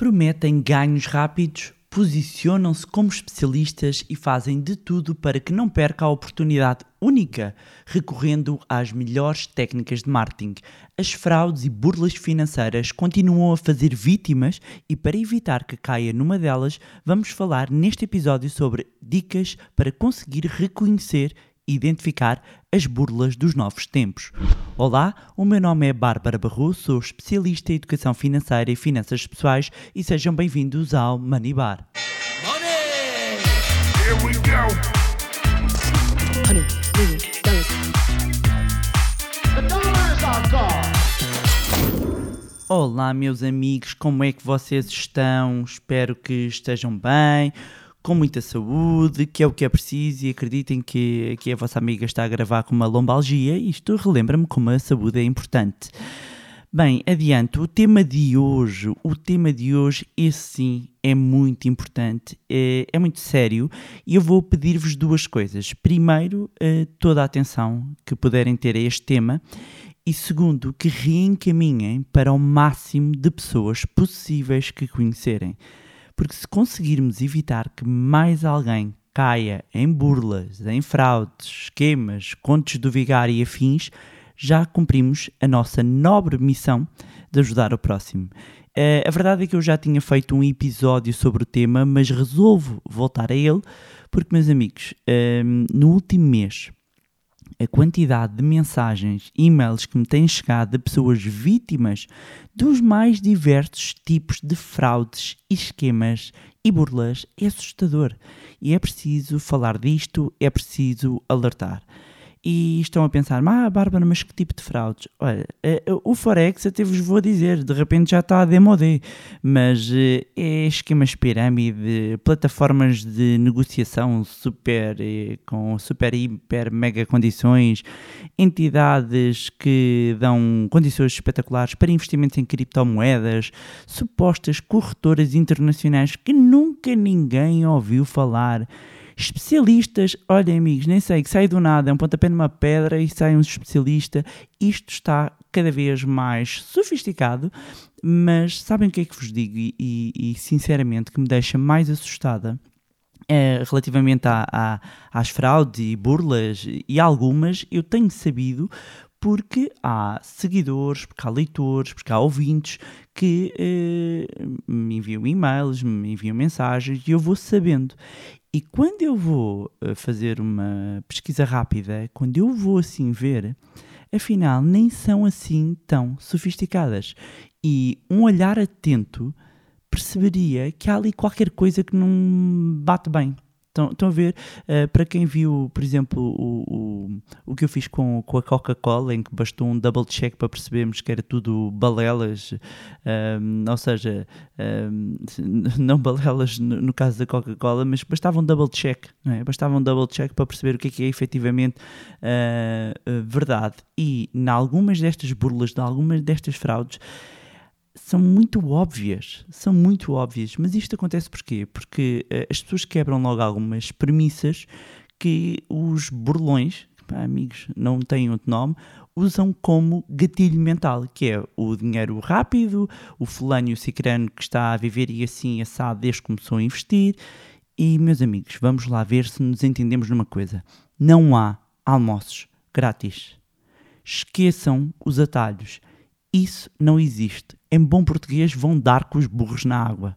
Prometem ganhos rápidos, posicionam-se como especialistas e fazem de tudo para que não perca a oportunidade única, recorrendo às melhores técnicas de marketing. As fraudes e burlas financeiras continuam a fazer vítimas e para evitar que caia numa delas, vamos falar neste episódio sobre dicas para conseguir reconhecer identificar as burlas dos novos tempos. Olá, o meu nome é Bárbara Barroso, sou especialista em educação financeira e finanças pessoais e sejam bem-vindos ao Money Bar. Money! Honey. Olá, meus amigos, como é que vocês estão? Espero que estejam bem com muita saúde, que é o que é preciso, e acreditem que, que a vossa amiga está a gravar com uma lombalgia, isto relembra-me como a saúde é importante. Bem, adiante, o tema de hoje, o tema de hoje, esse sim, é muito importante, é, é muito sério e eu vou pedir-vos duas coisas. Primeiro, eh, toda a atenção que puderem ter a este tema e segundo, que reencaminhem para o máximo de pessoas possíveis que conhecerem. Porque se conseguirmos evitar que mais alguém caia em burlas, em fraudes, esquemas, contos do vigário e afins, já cumprimos a nossa nobre missão de ajudar o próximo. Uh, a verdade é que eu já tinha feito um episódio sobre o tema, mas resolvo voltar a ele porque, meus amigos, uh, no último mês a quantidade de mensagens, e-mails que me têm chegado de pessoas vítimas dos mais diversos tipos de fraudes, esquemas e burlas é assustador. E é preciso falar disto, é preciso alertar e estão a pensar, ah, Bárbara, mas que tipo de fraudes? Olha, eh, eh, o Forex até vos vou dizer, de repente já está a demodé, mas eh, é esquemas pirâmide, plataformas de negociação super, com super, hiper, mega condições, entidades que dão condições espetaculares para investimentos em criptomoedas, supostas corretoras internacionais que nunca ninguém ouviu falar Especialistas, olhem amigos, nem sei, que sai do nada, é um pontapé numa pedra e sai um especialista. Isto está cada vez mais sofisticado, mas sabem o que é que vos digo? E, e, e sinceramente que me deixa mais assustada é, relativamente a, a, às fraudes e burlas, e algumas eu tenho sabido porque há seguidores, porque há leitores, porque há ouvintes que eh, me enviam e-mails, me enviam mensagens e eu vou sabendo. E quando eu vou eh, fazer uma pesquisa rápida, quando eu vou assim ver, afinal nem são assim tão sofisticadas. E um olhar atento perceberia que há ali qualquer coisa que não bate bem. Estão, estão a ver? Uh, para quem viu, por exemplo, o, o, o que eu fiz com, com a Coca-Cola, em que bastou um double check para percebermos que era tudo balelas, um, ou seja, um, não balelas no, no caso da Coca-Cola, mas bastava um double check, não é? Bastava um double check para perceber o que é que é efetivamente uh, verdade. E, em algumas destas burlas, em algumas destas fraudes, são muito óbvias, são muito óbvias, mas isto acontece porquê? Porque uh, as pessoas quebram logo algumas premissas que os burlões, pá, amigos, não têm outro nome, usam como gatilho mental, que é o dinheiro rápido, o fulano e o cicrano que está a viver e assim assado desde que começou a investir. E, meus amigos, vamos lá ver se nos entendemos numa coisa. Não há almoços grátis. Esqueçam os atalhos. Isso não existe. Em bom português, vão dar com os burros na água.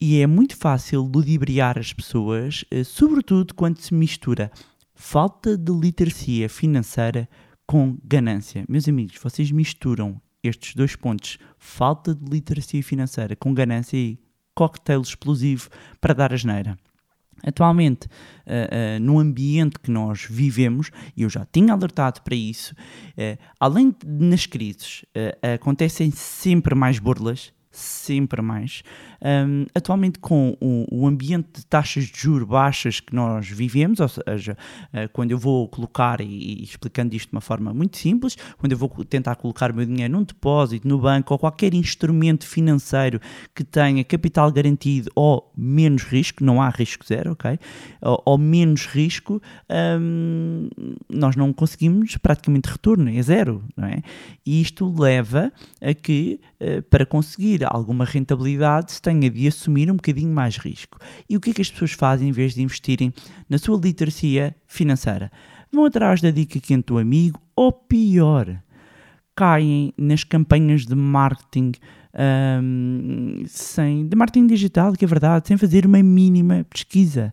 E é muito fácil ludibriar as pessoas, eh, sobretudo quando se mistura falta de literacia financeira com ganância. Meus amigos, vocês misturam estes dois pontos, falta de literacia financeira com ganância e cocktail explosivo para dar asneira. Atualmente, uh, uh, no ambiente que nós vivemos, e eu já tinha alertado para isso, uh, além de nas crises, acontecem sempre mais burlas sempre mais. Um, atualmente, com o, o, ambiente de taxas de juros baixas que nós vivemos, ou seja, uh, quando eu vou colocar, e, e, explicando isto de uma forma muito simples, quando eu vou tentar colocar o meu dinheiro num depósito, no banco ou qualquer instrumento financeiro que tenha capital garantido ou menos risco, não há risco zero, ok? Ou, ou menos risco, um, nós não conseguimos praticamente retorno, é zero, não é? E isto leva a que, para conseguir alguma rentabilidade, tenha de assumir um bocadinho mais risco. E o que é que as pessoas fazem em vez de investirem na sua literacia financeira? Vão atrás da dica quente do amigo, ou pior, caem nas campanhas de marketing um, sem, de marketing digital, que é verdade, sem fazer uma mínima pesquisa.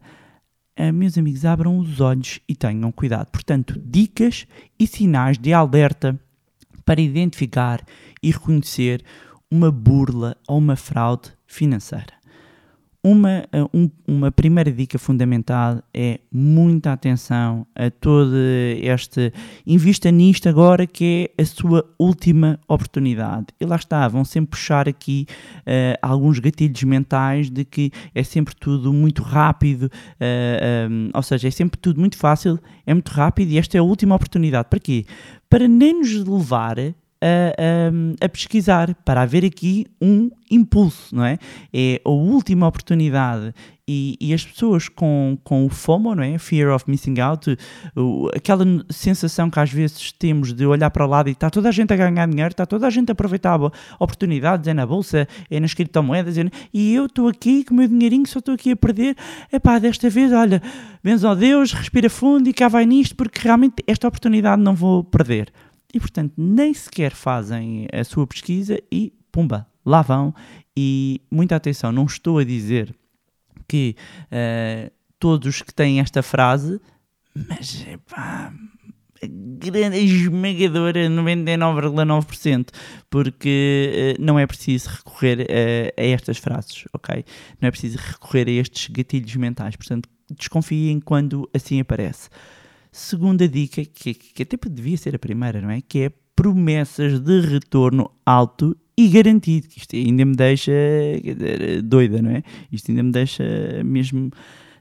Uh, meus amigos, abram os olhos e tenham cuidado. Portanto, dicas e sinais de alerta para identificar e reconhecer uma burla ou uma fraude financeira. Uma, eh, um, uma primeira dica fundamental é muita atenção a todo este. Invista nisto agora que é a sua última oportunidade. E lá está, vão sempre puxar aqui uh, alguns gatilhos mentais de que é sempre tudo muito rápido, uh, eh, um, ou seja, é sempre tudo muito fácil, é muito rápido e esta é a última oportunidade. Para quê? Para nem nos levar a, a, a, pesquisar para haver aqui um impulso, não é? É a última oportunidade e, e, as pessoas com, com o FOMO, não é? Fear of Missing Out, o, aquela sensação que às vezes temos de olhar para o lado e está toda a gente a ganhar dinheiro, está toda a gente a aproveitar oportunidades, é na bolsa, é nas criptomoedas, é, e eu estou aqui com o meu dinheirinho, só estou aqui a perder. Epá, desta vez, olha, benzo a Deus, respira fundo e cá vai nisto, porque realmente esta oportunidade não vou perder e, portanto, nem sequer fazem a sua pesquisa e, pumba, lá vão. E muita atenção, não estou a dizer que uh, todos que têm esta frase, mas a grande esmagadora 99,9%, porque uh, não é preciso recorrer a, a, estas frases, ok? Não é preciso recorrer a estes gatilhos mentais, portanto, desconfiem quando assim aparece. Segunda dica, que, que até devia ser a primeira, não é? Que é promessas de retorno alto e garantido. Isto ainda me deixa doida, não é? Isto ainda me deixa mesmo.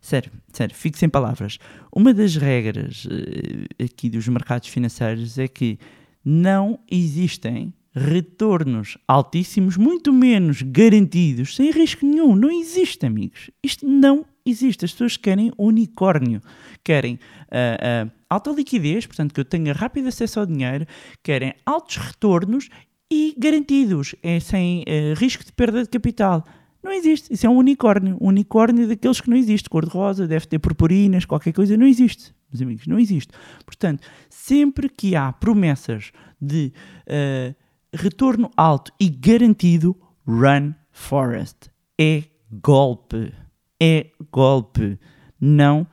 Sério, sério, fico sem palavras. Uma das regras uh, aqui dos mercados financeiros é que não existem retornos altíssimos, muito menos garantidos, sem risco nenhum. Não existe, amigos. Isto não existe. As pessoas querem unicórnio, querem uh, uh, alta liquidez, portanto que eu tenha rápido acesso ao dinheiro, querem altos retornos e garantidos, é sem uh, risco de perda de capital. Não existe. Isso é um unicórnio. Um unicórnio daqueles que não existe. Cor-de-rosa, deve ter purpurinas, qualquer coisa. Não existe, meus amigos. Não existe. Portanto, sempre que há promessas de uh, retorno alto e garantido, run forest. É golpe é golpe. Não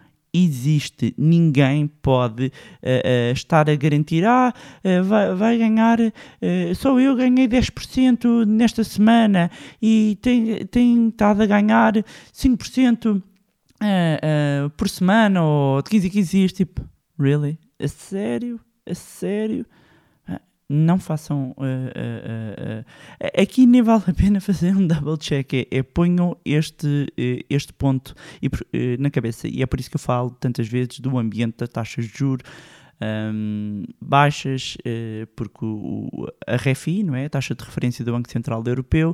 existe. Ninguém pode uh, uh, estar a garantir, ah, uh, vai, vai, ganhar, só eu ganhei 10% nesta semana e tem, tem estado a ganhar 5% por semana ou de 15 a 15 dias. Tipo, really? A sério? A sério? Não façam. Uh, uh, uh, aqui nem vale a pena fazer um double check, é, é ponham este, este ponto e, na cabeça. E é por isso que eu falo tantas vezes do ambiente das taxas de juros. Um, baixas, porque o, a REFI, não é? a taxa de referência do Banco Central Europeu,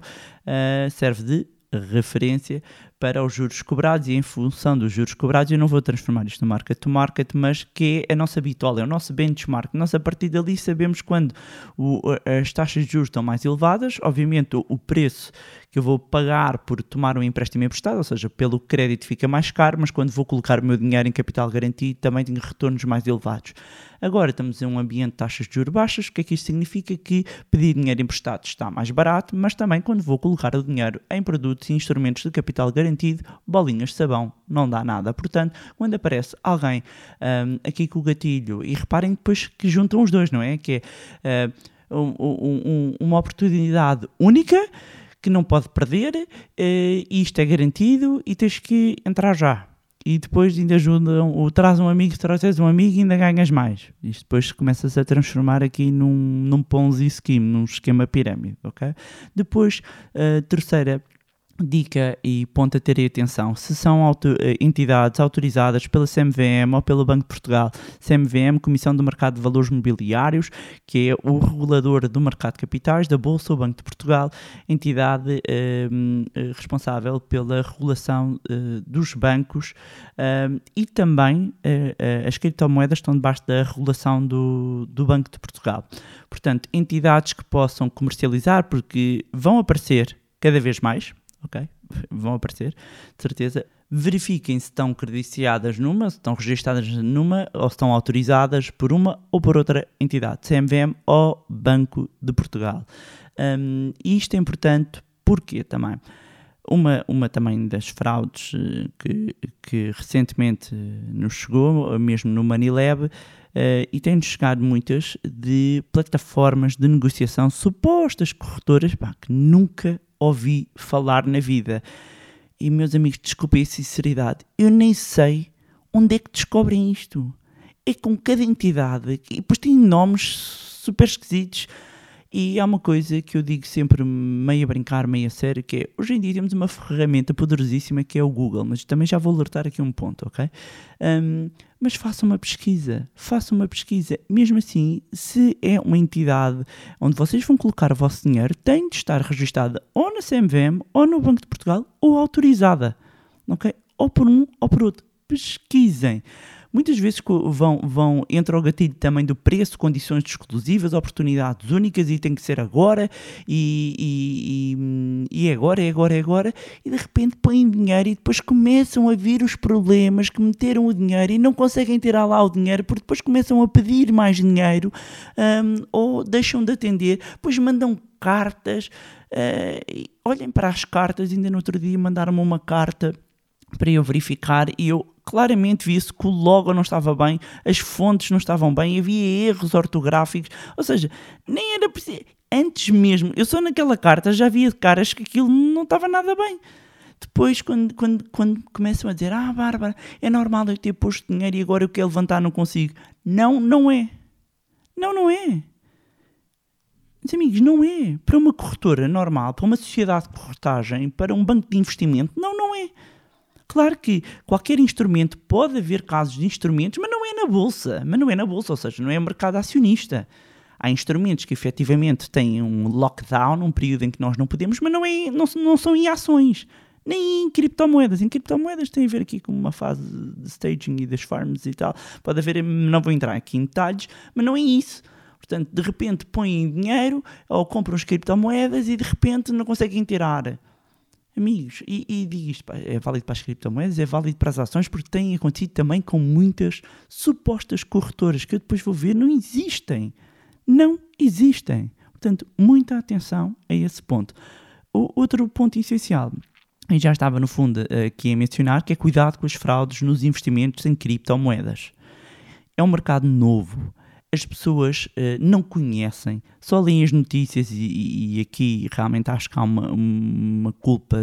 serve de referência para os juros cobrados e em função dos juros cobrados eu não vou transformar isto no market to market, mas que é a nossa habitual, é o nosso benchmark. Nós a partir dali sabemos quando o, as taxas de juros estão mais elevadas, obviamente o, o preço que eu vou pagar por tomar um empréstimo emprestado, ou seja, pelo crédito fica mais caro, mas quando vou colocar o meu dinheiro em capital garantido também tenho retornos mais elevados. Agora estamos em um ambiente de taxas de juros baixas, o que é que isto significa? Que pedir dinheiro emprestado está mais barato, mas também quando vou colocar o dinheiro em produtos e instrumentos de capital garantido, bolinhas de sabão, não dá nada. Portanto, quando aparece alguém um, aqui com o gatilho, e reparem depois que juntam os dois, não é? Que é uh, um, um, uma oportunidade única que não pode perder, uh, isto é garantido e tens que entrar já. E depois ainda ajudam, ou traz um amigo, trazes um amigo ainda ganhas mais. Isto depois começa-se a transformar aqui num, num Ponzi scheme, num esquema pirâmide, ok? Depois, uh, terceira dica e ponto a ter atenção, se são auto, eh, entidades autorizadas pela CMVM ou pelo Banco de Portugal, CMVM, Comissão do Mercado de Valores Mobiliários, que é o regulador do mercado de capitais da Bolsa, o Banco de Portugal, entidade eh, eh responsável pela regulação eh, dos bancos eh, e também eh, as criptomoedas estão debaixo da regulação do, do Banco de Portugal. Portanto, entidades que possam comercializar, porque vão aparecer cada vez mais, ok? Vão aparecer, de certeza. Verifiquem se estão credenciadas numa, se estão registadas numa ou se estão autorizadas por uma ou por outra entidade, CMVM ou Banco de Portugal. Um, isto é importante porque também uma, uma também das fraudes eh, que, que recentemente nos chegou, mesmo no Manilab, uh, e tem-nos chegado muitas de plataformas de negociação, supostas corretoras, pá, que nunca ouvi falar na vida. E meus amigos, desculpem a sinceridade, eu nem sei onde é que descobrem isto. É com cada entidade, e depois tem nomes super esquisitos. E há uma coisa que eu digo sempre, meio a brincar, meio a sério, que é, hoje em dia temos uma ferramenta poderosíssima que é o Google, mas também já vou alertar aqui um ponto, ok? Um, mas faça uma pesquisa, faça uma pesquisa. Mesmo assim, se é uma entidade onde vocês vão colocar o vosso dinheiro, tem de estar registada ou na CMVM, ou no Banco de Portugal, ou autorizada, ok? Ou por um ou por outro. Pesquisem muitas vezes vão, vão entra o gatilho também do preço, condições exclusivas, oportunidades únicas e tem que ser agora e, e, e, e é agora, é agora, é agora e de repente põem dinheiro e depois começam a vir os problemas que meteram o dinheiro e não conseguem tirar lá o dinheiro porque depois começam a pedir mais dinheiro um, ou deixam de atender, depois mandam cartas, uh, olhem para as cartas, ainda no outro dia mandaram-me uma carta para eu verificar e eu claramente vi-se que o logo não estava bem, as fontes não estavam bem, havia erros ortográficos, ou seja, nem era preciso. Antes mesmo, eu só naquela carta já via caras que aquilo não estava nada bem. Depois, quando, quando, quando começam a dizer, ah, Bárbara, é normal eu ter posto dinheiro e agora eu quero levantar, não consigo. Não, não é. Não, não é. Meus amigos, não é. Para uma corretora normal, para uma sociedade de corretagem, para um banco de investimento, não, não é. Claro que qualquer instrumento pode haver casos de instrumentos, mas não é na bolsa, mas não é na bolsa, ou seja, não é mercado acionista. Há instrumentos que efetivamente têm um lockdown, um período em que nós não podemos, mas não, é, não, não são em ações, nem em criptomoedas. Em criptomoedas tem a ver aqui com uma fase de staging e das farms e tal. Pode haver, não vou entrar aqui em detalhes, mas não é isso. Portanto, de repente põem dinheiro ou compram as criptomoedas e de repente não conseguem tirar Amigos, e, e digo isto, é válido para as criptomoedas, é válido para as ações, porque tem acontecido também com muitas supostas corretoras que eu depois vou ver, não existem. Não existem. Portanto, muita atenção a esse ponto. O outro ponto essencial, e já estava no fundo aqui a mencionar, que é cuidado com as fraudes nos investimentos em criptomoedas. É um mercado novo as pessoas uh, não conhecem, só leem as notícias e, e, aqui realmente acho que há uma, uma culpa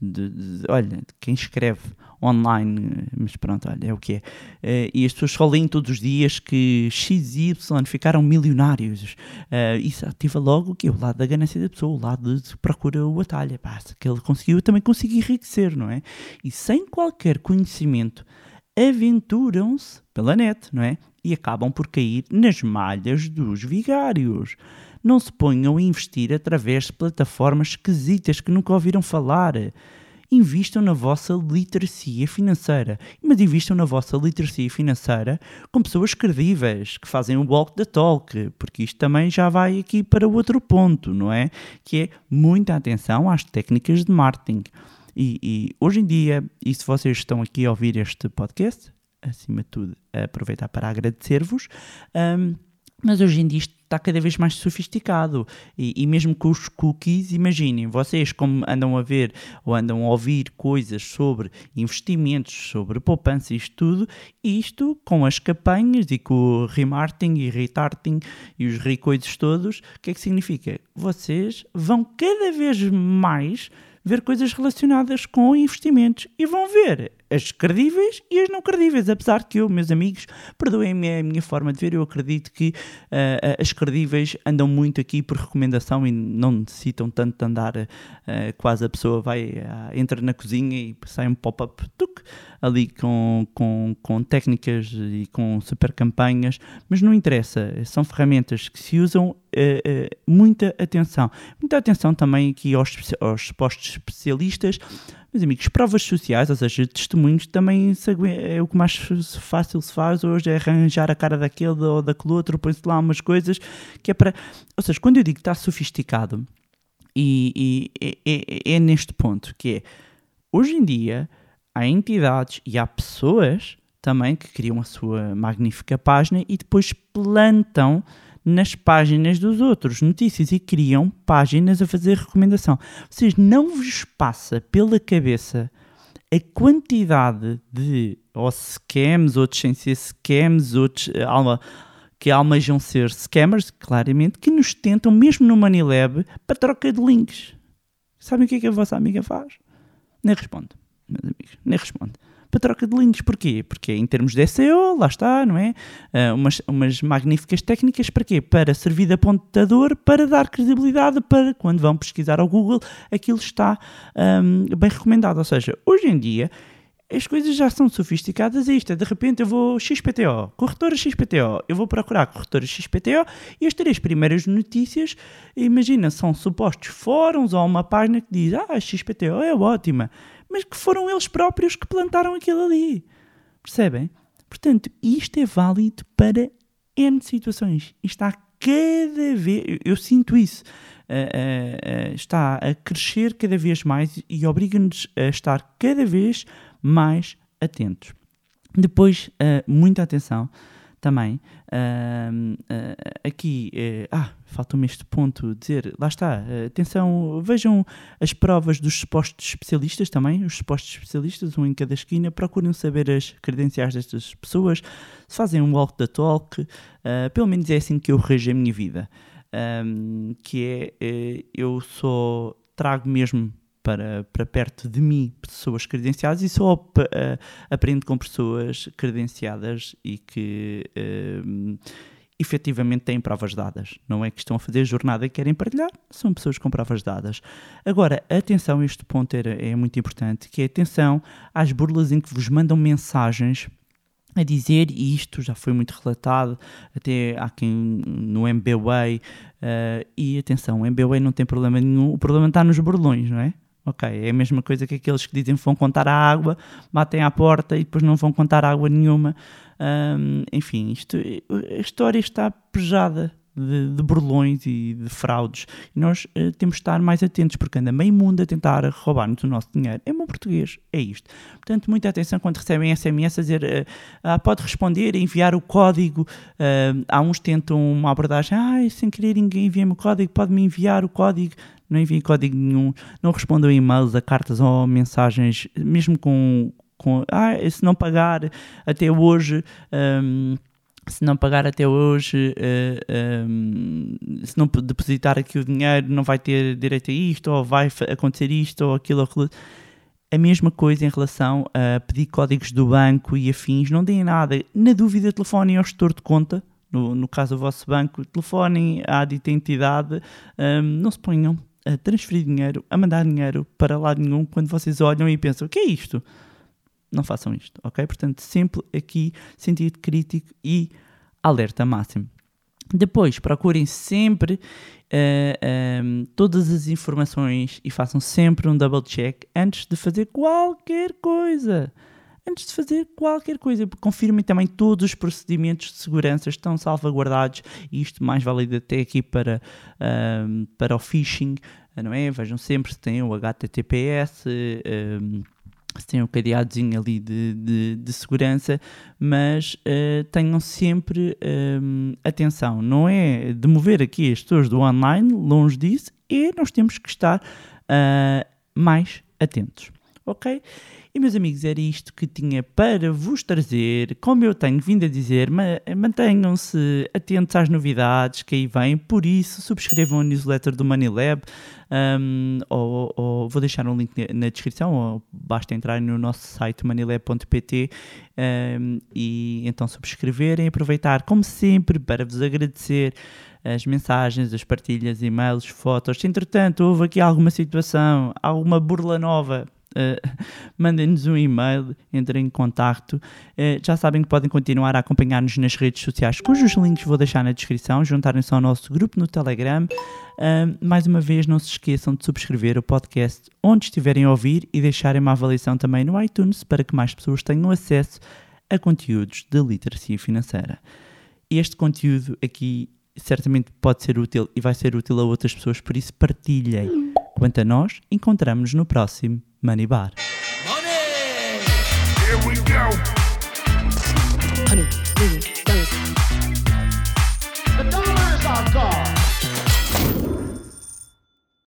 de, de, de, olha, de quem escreve online, mas pronto, olha, é o que é. Uh, e as pessoas só leem todos os dias que X e Y ficaram milionários. Uh, isso ativa logo que O lado da ganância da pessoa, o lado de procura o atalho. Pá, que ele conseguiu, eu também consegui enriquecer, não é? E sem qualquer conhecimento, aventuram-se pela net, não é? e acabam por cair nas malhas dos vigários. Não se ponham a investir através de plataformas esquisitas que nunca ouviram falar. Invistam na vossa literacia financeira, mas invistam na vossa literacia financeira com pessoas credíveis que fazem o walk the talk, porque isto também já vai aqui para outro ponto, não é? Que é muita atenção às técnicas de marketing. E, e, hoje em dia, e se vocês estão aqui a ouvir este podcast, acima de tudo, aproveitar para agradecer-vos. Um, mas hoje em dia isto está cada vez mais sofisticado e, e, mesmo com os cookies, imaginem, vocês como andam a ver ou andam a ouvir coisas sobre investimentos, sobre poupança isto tudo, isto com as campanhas e com o remarketing e retargeting e os recoisos todos, o que é que significa? Vocês vão cada vez mais ver coisas relacionadas com investimentos e vão ver as credíveis e as não credíveis. Apesar que eu, meus amigos, perdoem-me a minha forma de ver, eu acredito que uh, as credíveis andam muito aqui por recomendação e não necessitam tanto de andar. Uh, quase a pessoa vai, uh, entra na cozinha e sai um pop-up ali com, com, com técnicas e com super campanhas, mas não interessa, são ferramentas que se usam muita atenção. Muita atenção também aqui aos, aos postos especialistas meus amigos, provas sociais, ou seja, testemunhos, também é o que mais fácil se faz hoje, é arranjar a cara daquele ou daquele outro, põe-se lá umas coisas que é para. Ou seja, quando eu digo que está sofisticado, E, e é, é, é neste ponto que é, hoje em dia, há entidades e há pessoas também que criam a sua magnífica página e depois plantam nas páginas dos outros notícias e criam páginas a fazer recomendação. Vocês não vos passa pela cabeça a quantidade de ou scams, outros sem ser scams, outros uh, alma, que almejam ser scammers, claramente, que nos tentam, mesmo no Money para troca de links. Sabem o que é que a vossa amiga faz? Nem responde, meus amigos, nem responde para troca de links. Porquê? Porque em termos de SEO, lá está, não é? Uh, umas, umas magníficas técnicas para quê? Para servir de apontador, para dar credibilidade, para quando vão pesquisar ao Google, aquilo está um, bem recomendado. Ou seja, hoje em dia as coisas já são sofisticadas a isto. De repente eu vou XPTO, corretora XPTO, eu vou procurar corretora XPTO e as três primeiras notícias, imagina, são supostos fóruns ou uma página que diz ah, XPTO é ótima mas que foram eles próprios que plantaram aquilo ali. Percebem? Portanto, isto é válido para N situações. Está cada vez, eu, eu sinto isso, uh, uh, uh, está a crescer cada vez mais e obriga-nos a estar cada vez mais atentos. Depois, muita atenção também. Uh, uh, aqui, uh, ah, falta-me este ponto dizer, lá está, atenção, vejam as provas dos supostos especialistas também, os supostos especialistas, um em cada esquina, procurem saber as credenciais destas pessoas, se fazem um walk the talk, pelo menos é assim que eu rejo a minha vida, um, que é, eu só trago mesmo para, para perto de mim pessoas credenciadas e só uh, aprendo com pessoas credenciadas e que uh, efetivamente têm provas dadas. Não é que estão a fazer jornada e querem partilhar, são pessoas com provas dadas. Agora, atenção, este ponto é, é muito importante, que é atenção às burlas em que vos mandam mensagens a dizer, e isto já foi muito relatado, até há quem no MBWay, uh, e atenção, o MBWay não tem problema nenhum, o problema está nos burlões, não é? Ok, é a mesma coisa que aqueles que dizem que vão contar a água, batem à porta e depois não vão contar água nenhuma. Um, enfim, isto, a história está pejada de, de burlões e de fraudes. E nós uh, temos de estar mais atentos, porque anda meio mundo a tentar roubar-nos o nosso dinheiro. É bom português, é isto. Portanto, muita atenção quando recebem SMS a dizer uh, pode responder, enviar o código. Uh, há uns tentam uma abordagem, ah, sem querer ninguém envia-me o código, pode-me enviar o código não enviem código nenhum, não respondam e-mails, a cartas ou mensagens, mesmo com, com ah, se não pagar até hoje. Um, se não pagar até hoje, uh, um, se não depositar aqui o dinheiro, não vai ter direito a isto, ou vai acontecer isto, ou aquilo, ou aquilo. A mesma coisa em relação a pedir códigos do banco e afins, não deem nada. Na dúvida, telefonem ao gestor de conta, no, no caso do vosso banco, telefonem à dita entidade, um, não se ponham a transferir dinheiro, a mandar dinheiro para lado nenhum quando vocês olham e pensam: o que é isto? Não façam isto, ok? Portanto, sempre aqui sentido crítico e alerta máximo. Depois, procurem sempre uh, todas as informações e façam sempre um double check antes de fazer qualquer coisa antes de fazer qualquer coisa. Confirmem também todos os procedimentos de segurança estão salvaguardados e isto mais válido até aqui para, um, para o phishing, não é? Vejam sempre se tem o HTTPS. Um, se tem um cadeadozinho ali de, de, de segurança, mas uh, tenham sempre um, atenção, não é de mover aqui as pessoas do online, longe disso, e nós temos que estar uh, mais atentos, ok? E meus amigos, era isto que tinha para vos trazer. Como eu tenho vindo a dizer, mantenham-se atentos às novidades que aí vêm. Por isso, subscrevam a newsletter do Money Lab. Um, ou, ou, vou deixar um link na descrição, ou basta entrar no nosso site moneylab.pt um, e então subscreverem. Aproveitar, como sempre, para vos agradecer as mensagens, as partilhas, e-mails, fotos. Se entretanto houve aqui alguma situação, alguma burla nova, Mandem-nos um e-mail, entrem em contato. Uh, já sabem que podem continuar a acompanhar-nos nas redes sociais, cujos links vou deixar na descrição. Juntarem-se ao nosso grupo no Telegram. Uh, mais uma vez, não se esqueçam de subscrever o podcast onde estiverem a ouvir e deixarem uma avaliação também no iTunes para que mais pessoas tenham acesso a conteúdos de literacia financeira. Este conteúdo aqui certamente pode ser útil e vai ser útil a outras pessoas, por isso partilhem. Quanto a nós, encontramos-nos no próximo Money Bar. Money! Here we go.